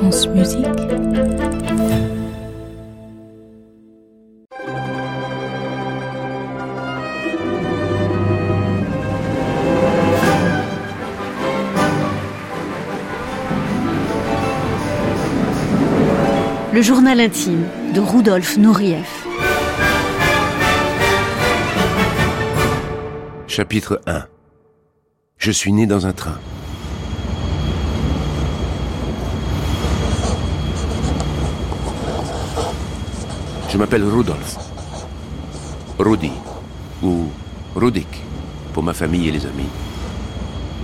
France Musique. Le journal intime de Rudolf Nureyev. Chapitre 1 Je suis né dans un train. Je m'appelle Rudolf. Rudi. Ou Rudik, pour ma famille et les amis.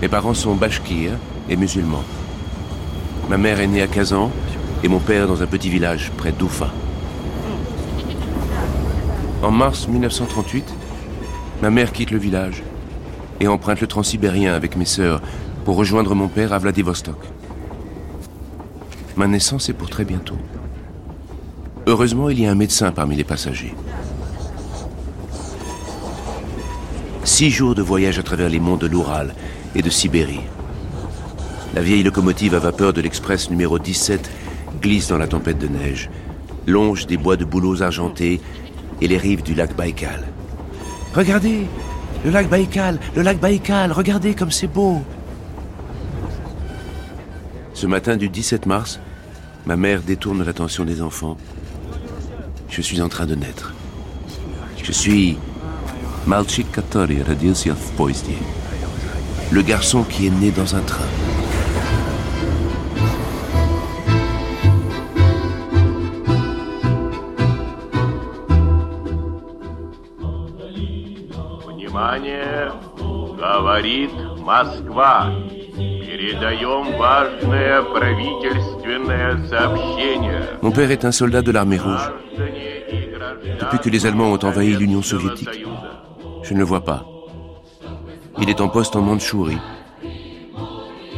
Mes parents sont bashkirs et musulmans. Ma mère est née à Kazan et mon père dans un petit village près d'Oufa. En mars 1938, ma mère quitte le village et emprunte le transsibérien avec mes sœurs pour rejoindre mon père à Vladivostok. Ma naissance est pour très bientôt. Heureusement, il y a un médecin parmi les passagers. Six jours de voyage à travers les monts de l'Oural et de Sibérie. La vieille locomotive à vapeur de l'express numéro 17 glisse dans la tempête de neige, longe des bois de bouleaux argentés et les rives du lac Baïkal. Regardez, le lac Baïkal, le lac Baïkal, regardez comme c'est beau. Ce matin du 17 mars, ma mère détourne l'attention des enfants je suis en train de naître. Je suis Malchik Katori Radiosia Poizdie, le garçon qui est né dans un train. Внимание! Говорит Москва. Передаем важное правительственное сообщение. Mon père est un soldat de l'armée rouge. Depuis que les Allemands ont envahi l'Union soviétique, je ne le vois pas. Il est en poste en Mandchourie.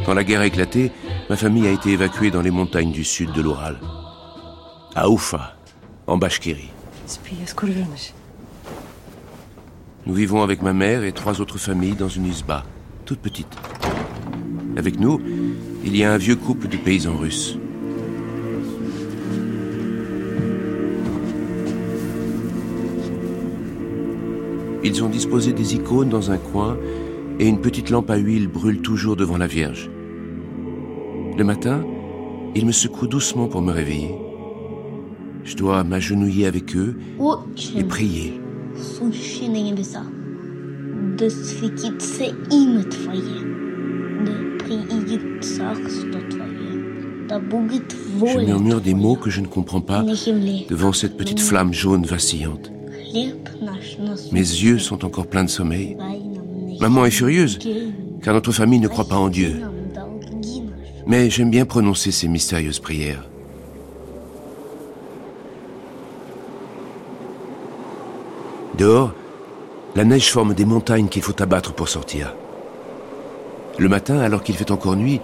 Quand la guerre a éclaté, ma famille a été évacuée dans les montagnes du sud de l'Oural. À Oufa, en Bashkiri. Nous vivons avec ma mère et trois autres familles dans une isba, toute petite. Avec nous, il y a un vieux couple de paysans russes. Ils ont disposé des icônes dans un coin et une petite lampe à huile brûle toujours devant la Vierge. Le matin, ils me secouent doucement pour me réveiller. Je dois m'agenouiller avec eux et prier. Je murmure des mots que je ne comprends pas devant cette petite flamme jaune vacillante. Mes yeux sont encore pleins de sommeil. Maman est furieuse, car notre famille ne croit pas en Dieu. Mais j'aime bien prononcer ces mystérieuses prières. Dehors, la neige forme des montagnes qu'il faut abattre pour sortir. Le matin, alors qu'il fait encore nuit,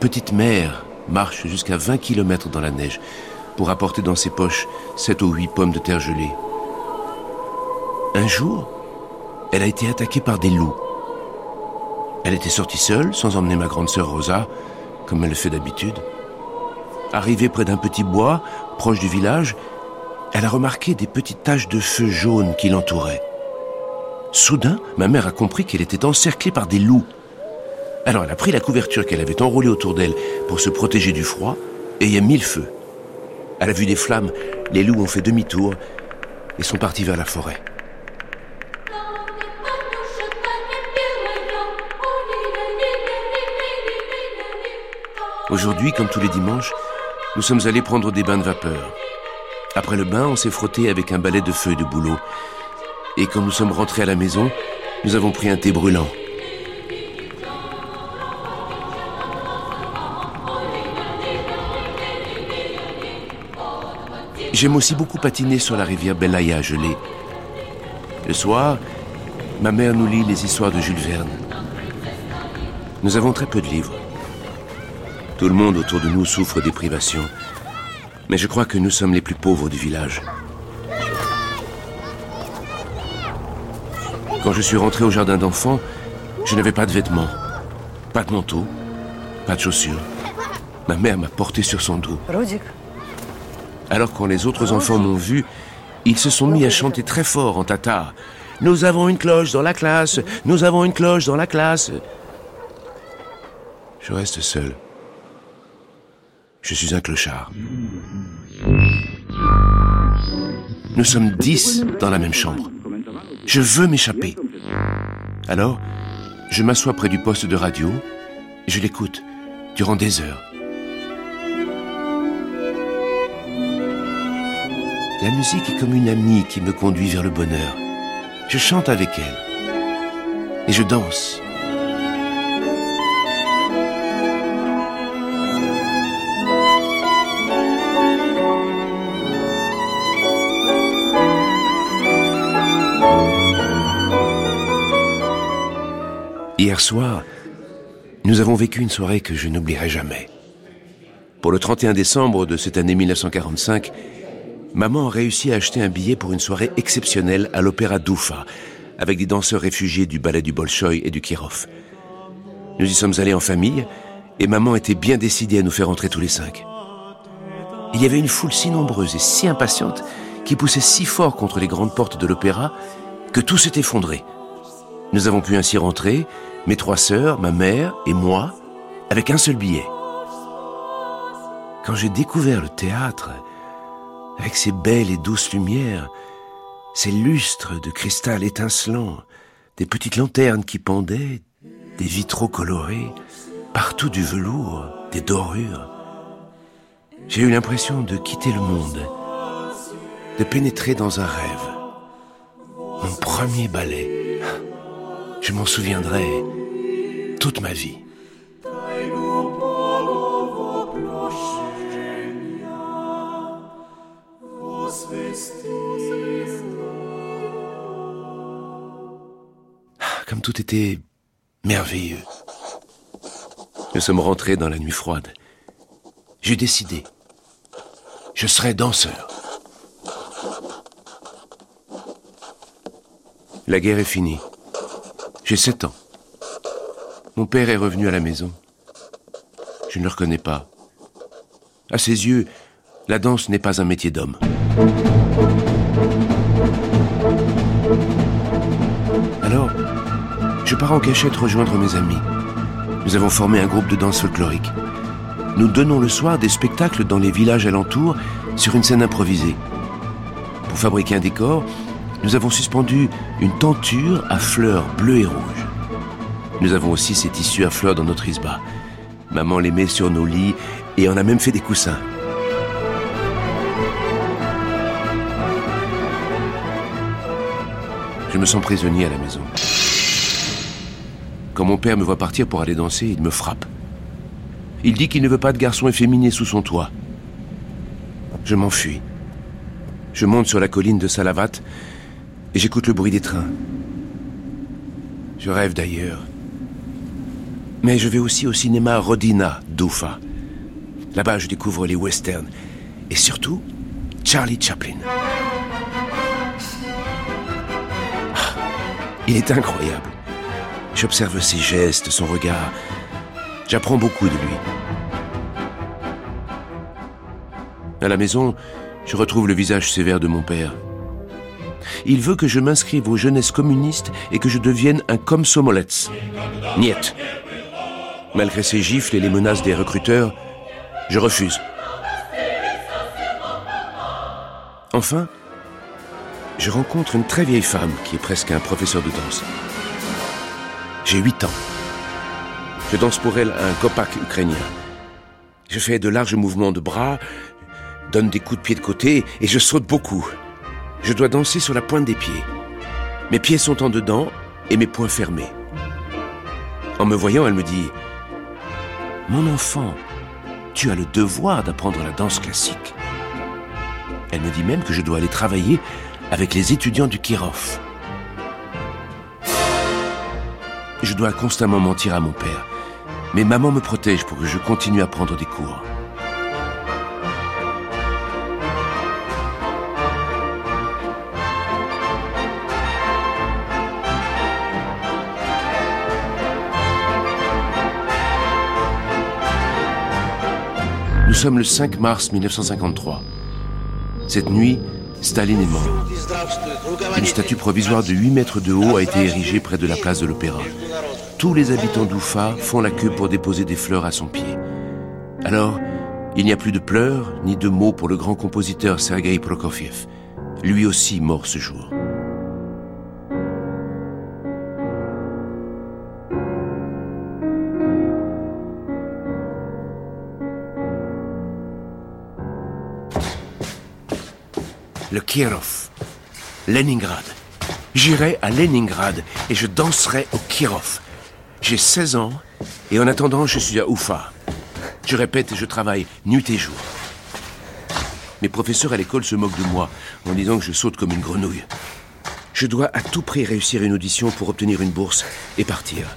petite mère marche jusqu'à 20 km dans la neige pour apporter dans ses poches sept ou huit pommes de terre gelées. Un jour, elle a été attaquée par des loups. Elle était sortie seule, sans emmener ma grande sœur Rosa, comme elle le fait d'habitude. Arrivée près d'un petit bois, proche du village, elle a remarqué des petites taches de feu jaune qui l'entouraient. Soudain, ma mère a compris qu'elle était encerclée par des loups. Alors elle a pris la couverture qu'elle avait enroulée autour d'elle pour se protéger du froid et y a mis le feu. Elle a vu des flammes, les loups ont fait demi-tour et sont partis vers la forêt. Aujourd'hui, comme tous les dimanches, nous sommes allés prendre des bains de vapeur. Après le bain, on s'est frotté avec un balai de feuilles de bouleau. Et quand nous sommes rentrés à la maison, nous avons pris un thé brûlant. J'aime aussi beaucoup patiner sur la rivière Belaya gelée. Le soir, ma mère nous lit les histoires de Jules Verne. Nous avons très peu de livres. Tout le monde autour de nous souffre des privations. Mais je crois que nous sommes les plus pauvres du village. Quand je suis rentré au jardin d'enfants, je n'avais pas de vêtements, pas de manteau, pas de chaussures. Ma mère m'a porté sur son dos. Alors quand les autres enfants m'ont vu, ils se sont mis à chanter très fort en tatar. Nous avons une cloche dans la classe, nous avons une cloche dans la classe. Je reste seul. Je suis un clochard. Nous sommes dix dans la même chambre. Je veux m'échapper. Alors, je m'assois près du poste de radio et je l'écoute durant des heures. La musique est comme une amie qui me conduit vers le bonheur. Je chante avec elle. Et je danse. Hier soir, nous avons vécu une soirée que je n'oublierai jamais. Pour le 31 décembre de cette année 1945, maman a réussi à acheter un billet pour une soirée exceptionnelle à l'opéra d'Oufa, avec des danseurs réfugiés du ballet du Bolchoï et du Kirov. Nous y sommes allés en famille, et maman était bien décidée à nous faire entrer tous les cinq. Il y avait une foule si nombreuse et si impatiente qui poussait si fort contre les grandes portes de l'opéra que tout s'est effondré. Nous avons pu ainsi rentrer, mes trois sœurs, ma mère et moi, avec un seul billet. Quand j'ai découvert le théâtre, avec ses belles et douces lumières, ses lustres de cristal étincelant, des petites lanternes qui pendaient, des vitraux colorés, partout du velours, des dorures. J'ai eu l'impression de quitter le monde, de pénétrer dans un rêve. Mon premier ballet. Je m'en souviendrai toute ma vie. comme tout était merveilleux. Nous sommes rentrés dans la nuit froide. J'ai décidé. Je serai danseur. La guerre est finie. J'ai sept ans. Mon père est revenu à la maison. Je ne le reconnais pas. À ses yeux, la danse n'est pas un métier d'homme. Alors, je pars en cachette rejoindre mes amis. Nous avons formé un groupe de danse folklorique. Nous donnons le soir des spectacles dans les villages alentours sur une scène improvisée. Pour fabriquer un décor, nous avons suspendu une tenture à fleurs bleues et rouges. Nous avons aussi ces tissus à fleurs dans notre isba. Maman les met sur nos lits et en a même fait des coussins. Je me sens prisonnier à la maison. Quand mon père me voit partir pour aller danser, il me frappe. Il dit qu'il ne veut pas de garçon efféminé sous son toit. Je m'enfuis. Je monte sur la colline de Salavat et j'écoute le bruit des trains. Je rêve d'ailleurs. Mais je vais aussi au cinéma Rodina d'Ufa. Là-bas, je découvre les westerns. Et surtout, Charlie Chaplin. Ah, il est incroyable. J'observe ses gestes, son regard. J'apprends beaucoup de lui. À la maison, je retrouve le visage sévère de mon père. Il veut que je m'inscrive aux jeunesses communistes et que je devienne un komsomolets. Niet. Malgré ses gifles et les menaces des recruteurs, je refuse. Enfin, je rencontre une très vieille femme qui est presque un professeur de danse. J'ai 8 ans. Je danse pour elle un kopak ukrainien. Je fais de larges mouvements de bras, donne des coups de pied de côté et je saute beaucoup. Je dois danser sur la pointe des pieds. Mes pieds sont en dedans et mes poings fermés. En me voyant, elle me dit Mon enfant, tu as le devoir d'apprendre la danse classique. Elle me dit même que je dois aller travailler avec les étudiants du Kirov. Je dois constamment mentir à mon père. Mais maman me protège pour que je continue à prendre des cours. Nous sommes le 5 mars 1953. Cette nuit, Staline est mort. Une statue provisoire de 8 mètres de haut a été érigée près de la place de l'Opéra. Tous les habitants d'Oufa font la queue pour déposer des fleurs à son pied. Alors, il n'y a plus de pleurs ni de mots pour le grand compositeur Sergei Prokofiev, lui aussi mort ce jour. Le Kirov, Leningrad. J'irai à Leningrad et je danserai au Kirov. J'ai 16 ans et en attendant, je suis à Oufa. Je répète je travaille nuit et jour. Mes professeurs à l'école se moquent de moi en disant que je saute comme une grenouille. Je dois à tout prix réussir une audition pour obtenir une bourse et partir.